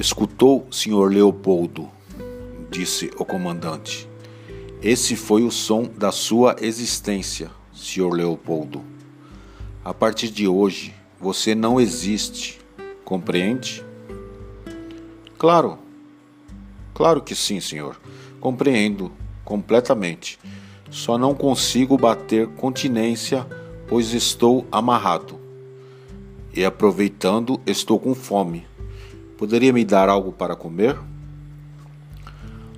Escutou, senhor Leopoldo, disse o comandante. Esse foi o som da sua existência, senhor Leopoldo. A partir de hoje, você não existe, compreende? Claro, claro que sim, senhor. Compreendo completamente. Só não consigo bater continência, pois estou amarrado. E aproveitando, estou com fome. Poderia me dar algo para comer?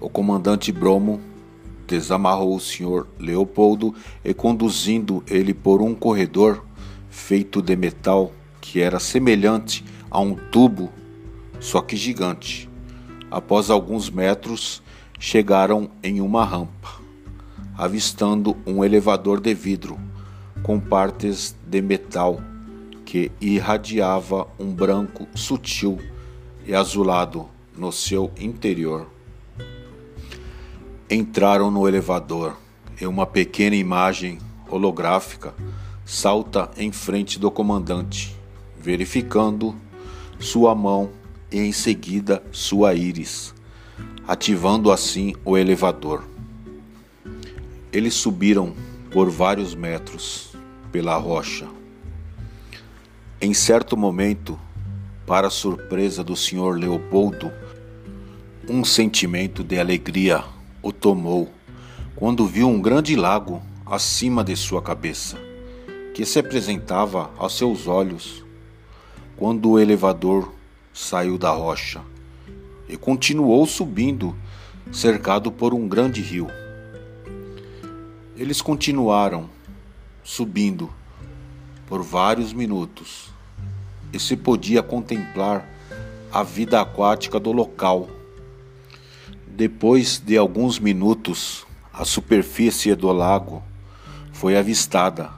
O comandante Bromo desamarrou o senhor Leopoldo e conduzindo ele por um corredor feito de metal que era semelhante a um tubo, só que gigante. Após alguns metros, chegaram em uma rampa, avistando um elevador de vidro com partes de metal que irradiava um branco sutil e azulado no seu interior. Entraram no elevador e uma pequena imagem holográfica salta em frente do comandante, verificando sua mão e em seguida sua íris, ativando assim o elevador. Eles subiram por vários metros pela rocha. Em certo momento, para surpresa do senhor Leopoldo, um sentimento de alegria o tomou quando viu um grande lago acima de sua cabeça, que se apresentava aos seus olhos quando o elevador saiu da rocha e continuou subindo, cercado por um grande rio. Eles continuaram subindo por vários minutos e se podia contemplar a vida aquática do local. Depois de alguns minutos, a superfície do lago foi avistada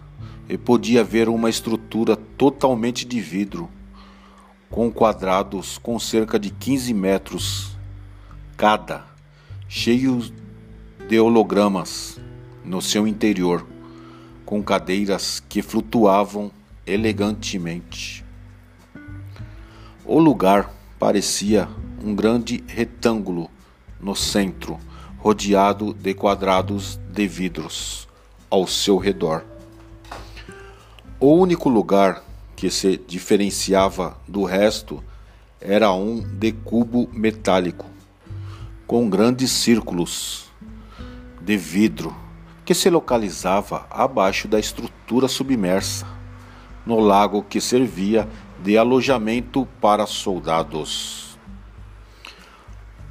e podia ver uma estrutura totalmente de vidro, com quadrados com cerca de 15 metros cada, cheios de hologramas no seu interior, com cadeiras que flutuavam elegantemente. O lugar parecia um grande retângulo no centro, rodeado de quadrados de vidros ao seu redor. O único lugar que se diferenciava do resto era um de cubo metálico, com grandes círculos de vidro que se localizava abaixo da estrutura submersa, no lago que servia de alojamento para soldados.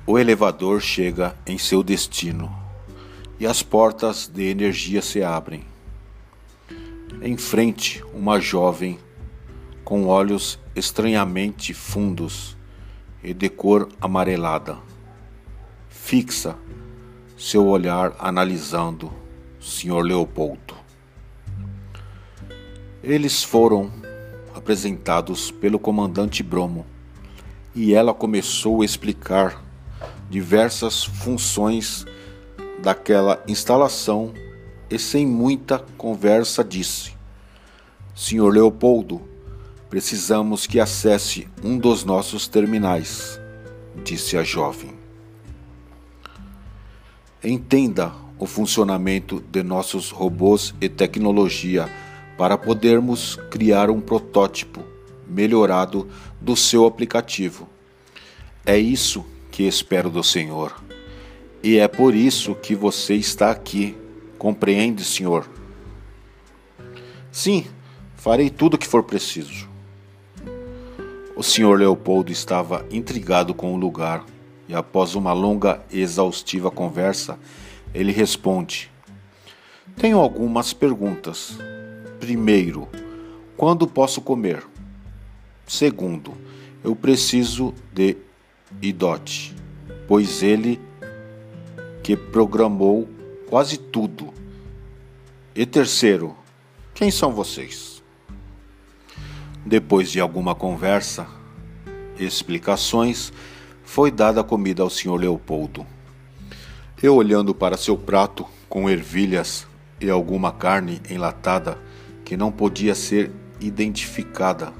O elevador chega em seu destino e as portas de energia se abrem. Em frente, uma jovem com olhos estranhamente fundos e de cor amarelada. Fixa seu olhar analisando Sr. Leopoldo. Eles foram apresentados pelo comandante Bromo, e ela começou a explicar diversas funções daquela instalação e sem muita conversa disse: Senhor Leopoldo, precisamos que acesse um dos nossos terminais, disse a jovem. Entenda o funcionamento de nossos robôs e tecnologia para podermos criar um protótipo melhorado do seu aplicativo. É isso que espero do Senhor. E é por isso que você está aqui. Compreende, Senhor? Sim, farei tudo o que for preciso. O senhor Leopoldo estava intrigado com o lugar e, após uma longa e exaustiva conversa, ele responde: Tenho algumas perguntas. Primeiro, quando posso comer? Segundo, eu preciso de IDOT, pois ele que programou quase tudo. E terceiro, quem são vocês? Depois de alguma conversa explicações, foi dada a comida ao senhor Leopoldo. Eu, olhando para seu prato com ervilhas e alguma carne enlatada, que não podia ser identificada.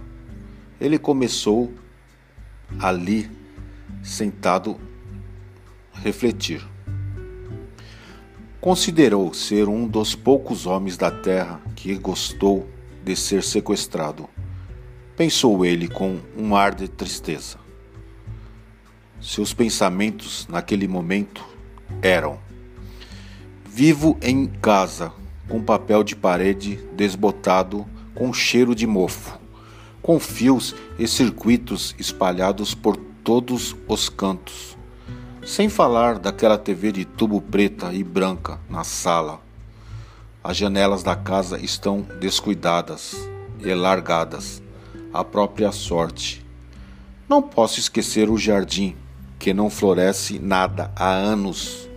Ele começou ali sentado refletir. Considerou ser um dos poucos homens da terra que gostou de ser sequestrado. Pensou ele com um ar de tristeza. Seus pensamentos naquele momento eram: Vivo em casa, com papel de parede desbotado com cheiro de mofo, com fios e circuitos espalhados por todos os cantos sem falar daquela TV de tubo preta e branca na sala. As janelas da casa estão descuidadas e largadas, à própria sorte. Não posso esquecer o jardim, que não floresce nada há anos.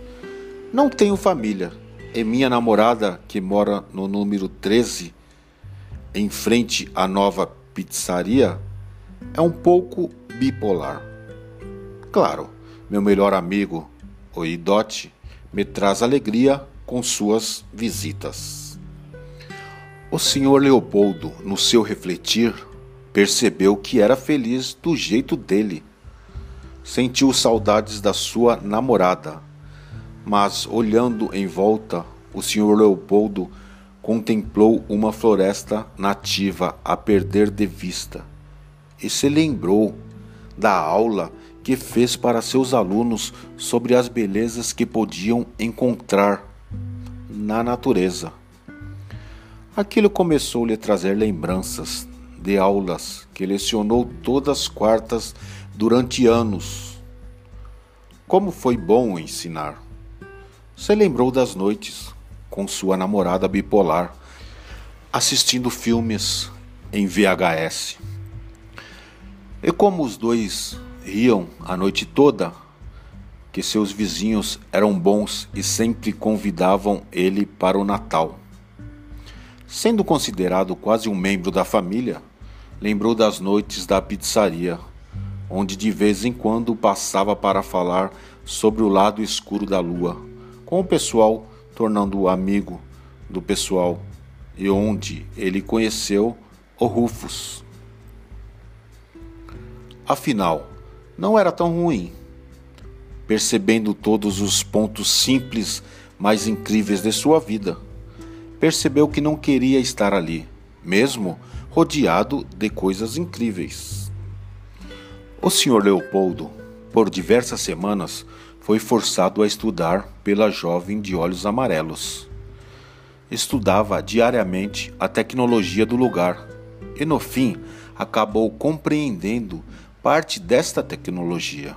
Não tenho família, e minha namorada, que mora no número 13, em frente à nova pizzaria, é um pouco bipolar. Claro meu melhor amigo, o Idote, me traz alegria com suas visitas. O senhor Leopoldo, no seu refletir, percebeu que era feliz do jeito dele. Sentiu saudades da sua namorada, mas olhando em volta, o senhor Leopoldo contemplou uma floresta nativa a perder de vista e se lembrou da aula que fez para seus alunos sobre as belezas que podiam encontrar na natureza. Aquilo começou a trazer lembranças de aulas que lecionou todas as quartas durante anos. Como foi bom ensinar! Se lembrou das noites com sua namorada bipolar, assistindo filmes em VHS. E como os dois riam a noite toda, que seus vizinhos eram bons e sempre convidavam ele para o Natal. Sendo considerado quase um membro da família, lembrou das noites da pizzaria, onde de vez em quando passava para falar sobre o lado escuro da lua, com o pessoal tornando-o amigo do pessoal, e onde ele conheceu o Rufus. Afinal, não era tão ruim. Percebendo todos os pontos simples mais incríveis de sua vida, percebeu que não queria estar ali, mesmo rodeado de coisas incríveis. O Sr. Leopoldo, por diversas semanas, foi forçado a estudar pela jovem de olhos amarelos. Estudava diariamente a tecnologia do lugar e, no fim, acabou compreendendo parte desta tecnologia.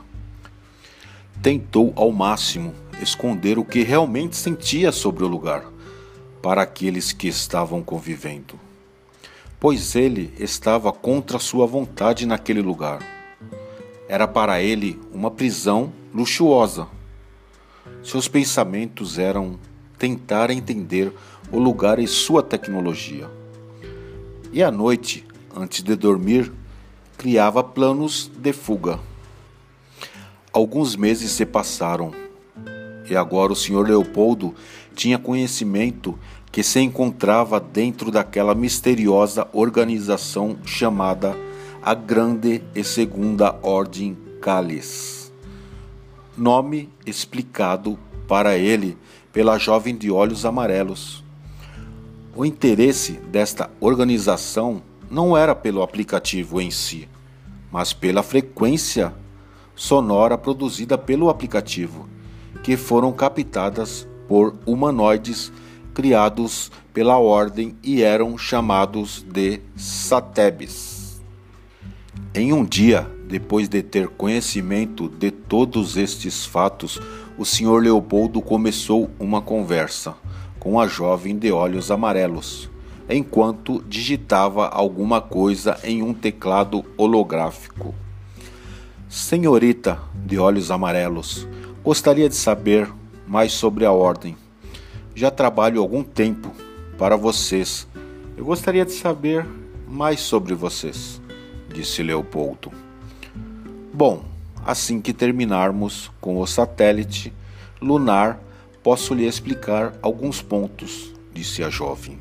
Tentou ao máximo esconder o que realmente sentia sobre o lugar para aqueles que estavam convivendo, pois ele estava contra sua vontade naquele lugar. Era para ele uma prisão luxuosa. Seus pensamentos eram tentar entender o lugar e sua tecnologia. E à noite, antes de dormir, criava planos de fuga. Alguns meses se passaram e agora o senhor Leopoldo tinha conhecimento que se encontrava dentro daquela misteriosa organização chamada a Grande e Segunda Ordem Cálice. Nome explicado para ele pela jovem de olhos amarelos. O interesse desta organização não era pelo aplicativo em si, mas pela frequência sonora produzida pelo aplicativo, que foram captadas por humanoides criados pela ordem e eram chamados de satebes. Em um dia, depois de ter conhecimento de todos estes fatos, o Sr. Leopoldo começou uma conversa com a jovem de olhos amarelos enquanto digitava alguma coisa em um teclado holográfico. Senhorita de olhos amarelos, gostaria de saber mais sobre a ordem. Já trabalho algum tempo para vocês. Eu gostaria de saber mais sobre vocês, disse Leopoldo. Bom, assim que terminarmos com o satélite lunar, posso lhe explicar alguns pontos, disse a jovem.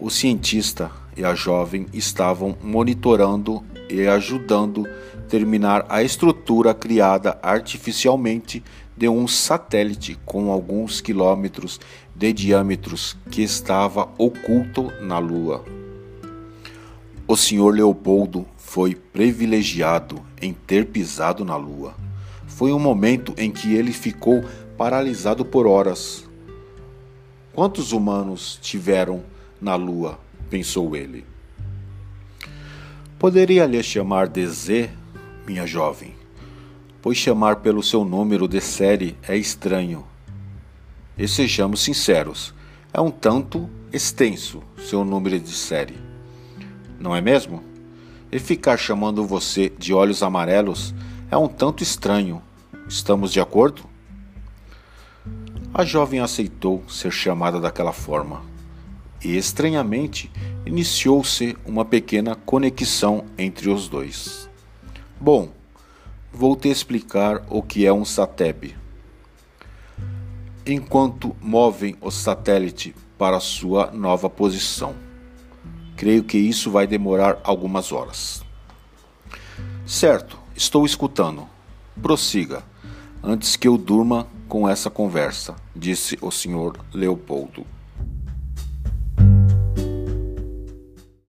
O cientista e a jovem estavam monitorando e ajudando terminar a estrutura criada artificialmente de um satélite com alguns quilômetros de diâmetros que estava oculto na Lua. O Sr. Leopoldo foi privilegiado em ter pisado na Lua. Foi um momento em que ele ficou paralisado por horas. Quantos humanos tiveram na Lua? pensou ele. Poderia lhe chamar de Z, minha jovem, pois chamar pelo seu número de série é estranho. E sejamos sinceros, é um tanto extenso seu número de série. Não é mesmo? E ficar chamando você de olhos amarelos é um tanto estranho. Estamos de acordo? A jovem aceitou ser chamada daquela forma. E estranhamente iniciou-se uma pequena conexão entre os dois. Bom, vou te explicar o que é um SATEB. Enquanto movem o satélite para sua nova posição. Creio que isso vai demorar algumas horas. Certo, estou escutando. Prossiga, antes que eu durma com essa conversa, disse o senhor Leopoldo.